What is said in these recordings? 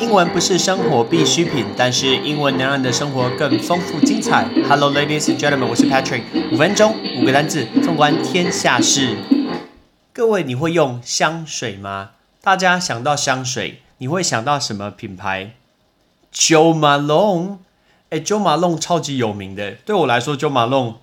英文不是生活必需品，但是英文能让你的生活更丰富精彩。Hello, ladies and gentlemen，我是 Patrick。五分钟，五个单字，纵观天下事。各位，你会用香水吗？大家想到香水，你会想到什么品牌？Jo Malone。哎，Jo Malone 超级有名的。对我来说，Jo Malone。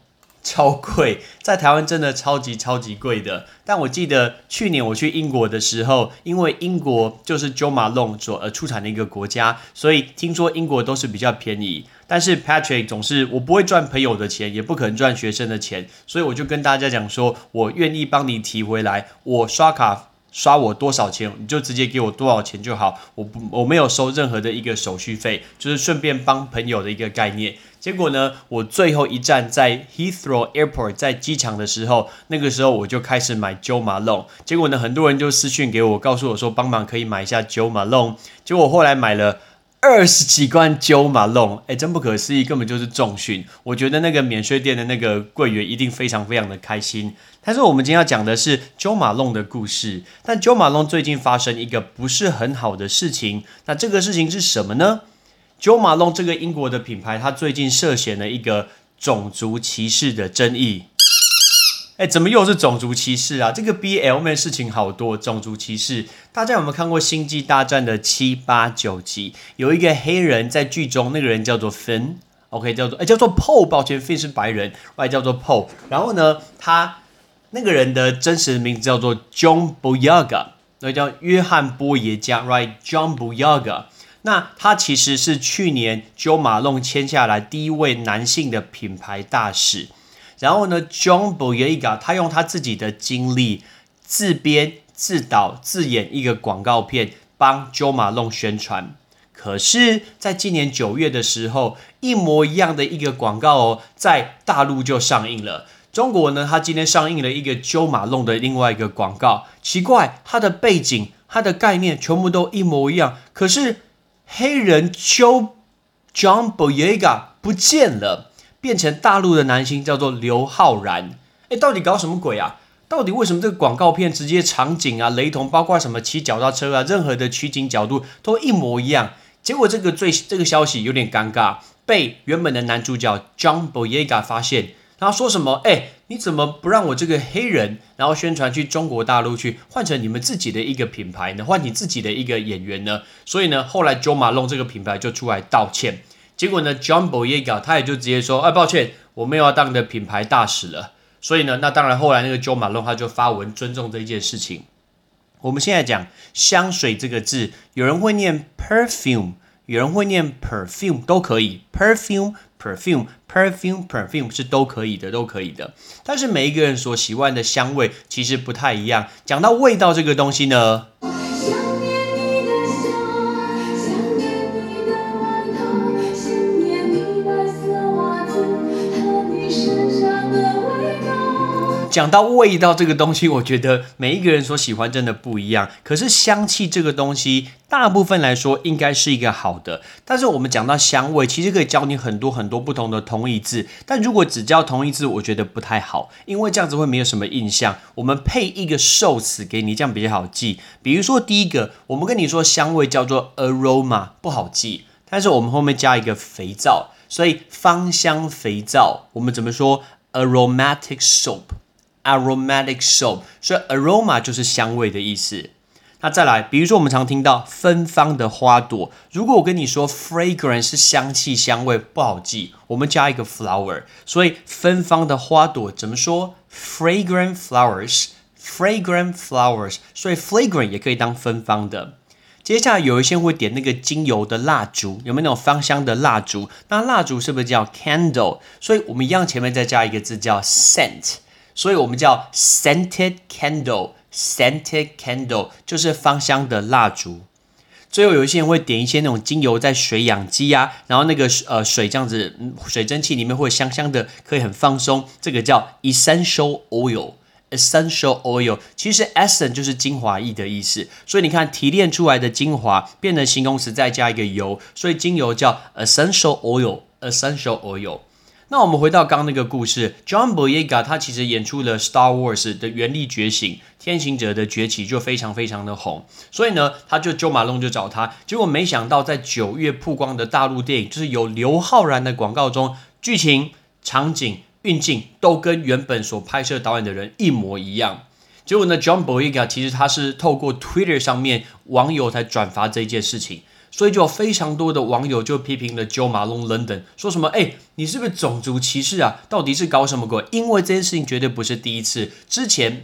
超贵，在台湾真的超级超级贵的。但我记得去年我去英国的时候，因为英国就是 Jo Malone 所而出产的一个国家，所以听说英国都是比较便宜。但是 Patrick 总是我不会赚朋友的钱，也不可能赚学生的钱，所以我就跟大家讲说，我愿意帮你提回来，我刷卡。刷我多少钱，你就直接给我多少钱就好，我不我没有收任何的一个手续费，就是顺便帮朋友的一个概念。结果呢，我最后一站在 Heathrow Airport，在机场的时候，那个时候我就开始买 Jo Malone。结果呢，很多人就私讯给我，告诉我说帮忙可以买一下 Jo Malone。结果后来买了。二十几罐九马龙，哎，真不可思议，根本就是重训。我觉得那个免税店的那个柜员一定非常非常的开心。但是我们今天要讲的是九马龙的故事，但九马龙最近发生一个不是很好的事情。那这个事情是什么呢？九马龙这个英国的品牌，它最近涉嫌了一个种族歧视的争议。哎，怎么又是种族歧视啊？这个 B L 面事情好多，种族歧视。大家有没有看过《星际大战》的七八九集？有一个黑人在剧中，那个人叫做 Fin，OK，叫做哎叫做 Paul，抱歉，Fin 是白人，外叫做 Paul。然后呢，他那个人的真实的名字叫做 John Boyega，那叫约翰波耶加，Right？John Boyega。那他其实是去年 Jo Malone 签下来第一位男性的品牌大使。然后呢，John Boyega 他用他自己的经历自编自导自演一个广告片，帮 Jo Malone 宣传。可是，在今年九月的时候，一模一样的一个广告哦，在大陆就上映了。中国呢，他今天上映了一个 Jo Malone 的另外一个广告。奇怪，它的背景、它的概念全部都一模一样，可是黑人 Joe John Boyega 不见了。变成大陆的男星叫做刘昊然，哎，到底搞什么鬼啊？到底为什么这个广告片直接场景啊雷同，包括什么骑脚踏车啊，任何的取景角度都一模一样？结果这个最这个消息有点尴尬，被原本的男主角 John Boyega 发现，然后说什么？哎，你怎么不让我这个黑人，然后宣传去中国大陆去换成你们自己的一个品牌呢？换你自己的一个演员呢？所以呢，后来 Jo Malone 这个品牌就出来道歉。结果呢，John Boyega 他也就直接说：“哎，抱歉，我没有要当你的品牌大使了。”所以呢，那当然后来那个 Jo Malone 他就发文尊重这一件事情。我们现在讲香水这个字，有人会念 perfume，有人会念 perfume，都可以。perfume，perfume，perfume，perfume 是都可以的，都可以的。但是每一个人所喜欢的香味其实不太一样。讲到味道这个东西呢？讲到味道这个东西，我觉得每一个人所喜欢真的不一样。可是香气这个东西，大部分来说应该是一个好的。但是我们讲到香味，其实可以教你很多很多不同的同义字。但如果只教同义字，我觉得不太好，因为这样子会没有什么印象。我们配一个受词给你，这样比较好记。比如说第一个，我们跟你说香味叫做 aroma，不好记。但是我们后面加一个肥皂，所以芳香肥皂，我们怎么说？aromatic soap。Aromatic soap，所以 aroma 就是香味的意思。那再来，比如说我们常听到芬芳的花朵，如果我跟你说 fragrance 是香气、香味，不好记，我们加一个 flower，所以芬芳的花朵怎么说？fragrant flowers，fragrant flowers，所以 fragrant 也可以当芬芳的。接下来有一些会点那个精油的蜡烛，有没有那种芳香的蜡烛？那蜡烛是不是叫 candle？所以我们一样前面再加一个字叫 scent。所以我们叫 scented candle，scented candle 就是芳香的蜡烛。最后有一些人会点一些那种精油在水养鸡呀，然后那个呃水这样子，水蒸气里面会香香的，可以很放松。这个叫 essential oil，essential oil 其实 essence 就是精华液的意思。所以你看提炼出来的精华变成形容词再加一个油，所以精油叫 essential oil，essential oil。那我们回到刚那个故事，John Boyega 他其实演出了 Star Wars 的原力觉醒，天行者的崛起就非常非常的红，所以呢，他就 Joe Malone 就找他，结果没想到在九月曝光的大陆电影，就是有刘昊然的广告中，剧情、场景、运镜都跟原本所拍摄导演的人一模一样。结果呢，John Boyega 其实他是透过 Twitter 上面网友才转发这件事情。所以就有非常多的网友就批评了 Joe Malone 等等说什么哎，你是不是种族歧视啊？到底是搞什么鬼？因为这件事情绝对不是第一次。之前《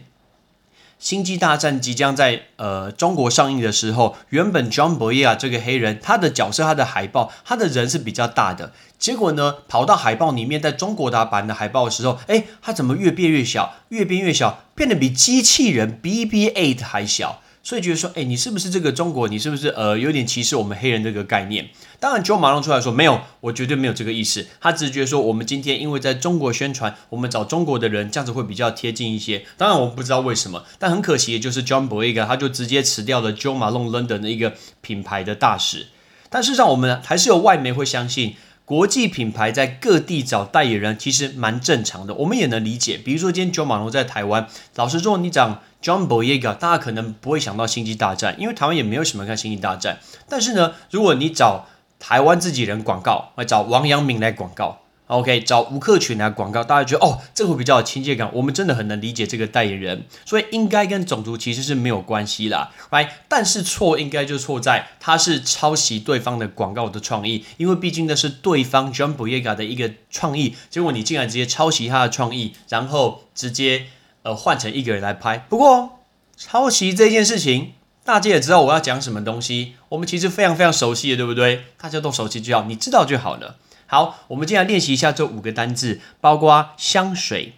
星际大战》即将在呃中国上映的时候，原本 John Boyega 这个黑人，他的角色、他的海报、他的人是比较大的，结果呢，跑到海报里面，在中国打版的海报的时候，哎，他怎么越变越小，越变越小，变得比机器人 BB-8 还小？所以觉得说，哎，你是不是这个中国？你是不是呃有点歧视我们黑人这个概念？当然，Joe 马上出来说没有，我绝对没有这个意思。他只是觉得说，我们今天因为在中国宣传，我们找中国的人，这样子会比较贴近一些。当然，我不知道为什么，但很可惜，就是 John Boyega 他就直接辞掉了 Joe Malone London 的一个品牌的大使。但事实上，我们还是有外媒会相信。国际品牌在各地找代言人其实蛮正常的，我们也能理解。比如说今天 John 马龙在台湾，老实说，你讲 John Boyega，大家可能不会想到星际大战，因为台湾也没有什么看星际大战。但是呢，如果你找台湾自己人广告，来找王阳明来广告。OK，找吴克群来广告，大家觉得哦，这会比较有亲切感。我们真的很能理解这个代言人，所以应该跟种族其实是没有关系啦，Right？但是错应该就错在他是抄袭对方的广告的创意，因为毕竟那是对方 John Boyega 的一个创意，结果你竟然直接抄袭他的创意，然后直接呃换成一个人来拍。不过抄袭这件事情，大家也知道我要讲什么东西，我们其实非常非常熟悉的，对不对？大家都熟悉就好，你知道就好了。好，我们接下来练习一下这五个单字，包括香水、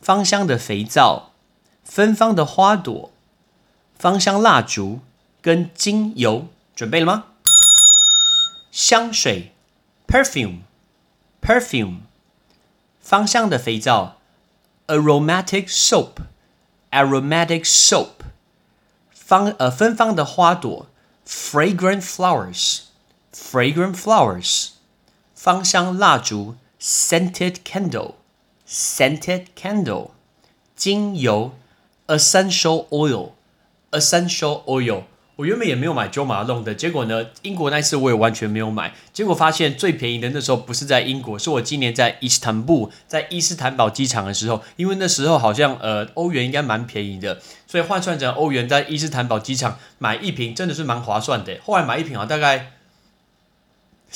芳香的肥皂、芬芳的花朵、芳香蜡烛跟精油，准备了吗？香水 （perfume），perfume，芳香的肥皂 （aromatic soap），aromatic soap，芳呃芬芳的花朵 （fragrant flowers），fragrant flowers。芳香蜡烛，scented candle，scented candle，精油，essential oil，essential oil。 我原本也没有买 Jo Malone 的，结果呢，英国那次我也完全没有买，结果发现最便宜的那时候不是在英国，是我今年在伊斯坦布，在伊斯坦堡机场的时候，因为那时候好像呃欧元应该蛮便宜的，所以换算成欧元，在伊斯坦堡机场买一瓶真的是蛮划算的。后来买一瓶啊，大概。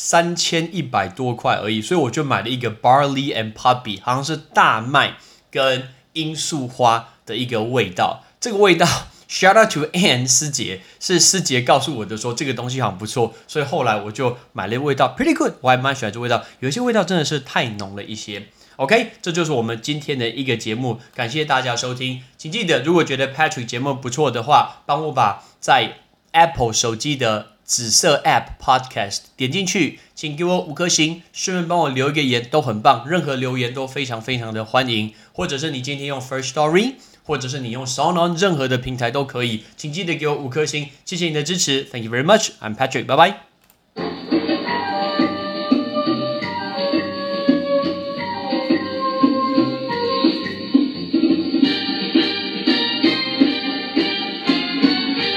三千一百多块而已，所以我就买了一个 Barley and Poppy，好像是大麦跟罂粟花的一个味道。这个味道，Shout out to Anne 师姐，是师姐告诉我的，说这个东西好像不错，所以后来我就买了味道，Pretty good，我还蛮喜欢这味道。有些味道真的是太浓了一些。OK，这就是我们今天的一个节目，感谢大家收听，请记得如果觉得 Patrick 节目不错的话，帮我把在 Apple 手机的。紫色 App Podcast 点进去，请给我五颗星，顺便帮我留一个言，都很棒。任何留言都非常非常的欢迎，或者是你今天用 First Story，或者是你用 Sound On，任何的平台都可以。请记得给我五颗星，谢谢你的支持，Thank you very much. I'm Patrick，拜拜。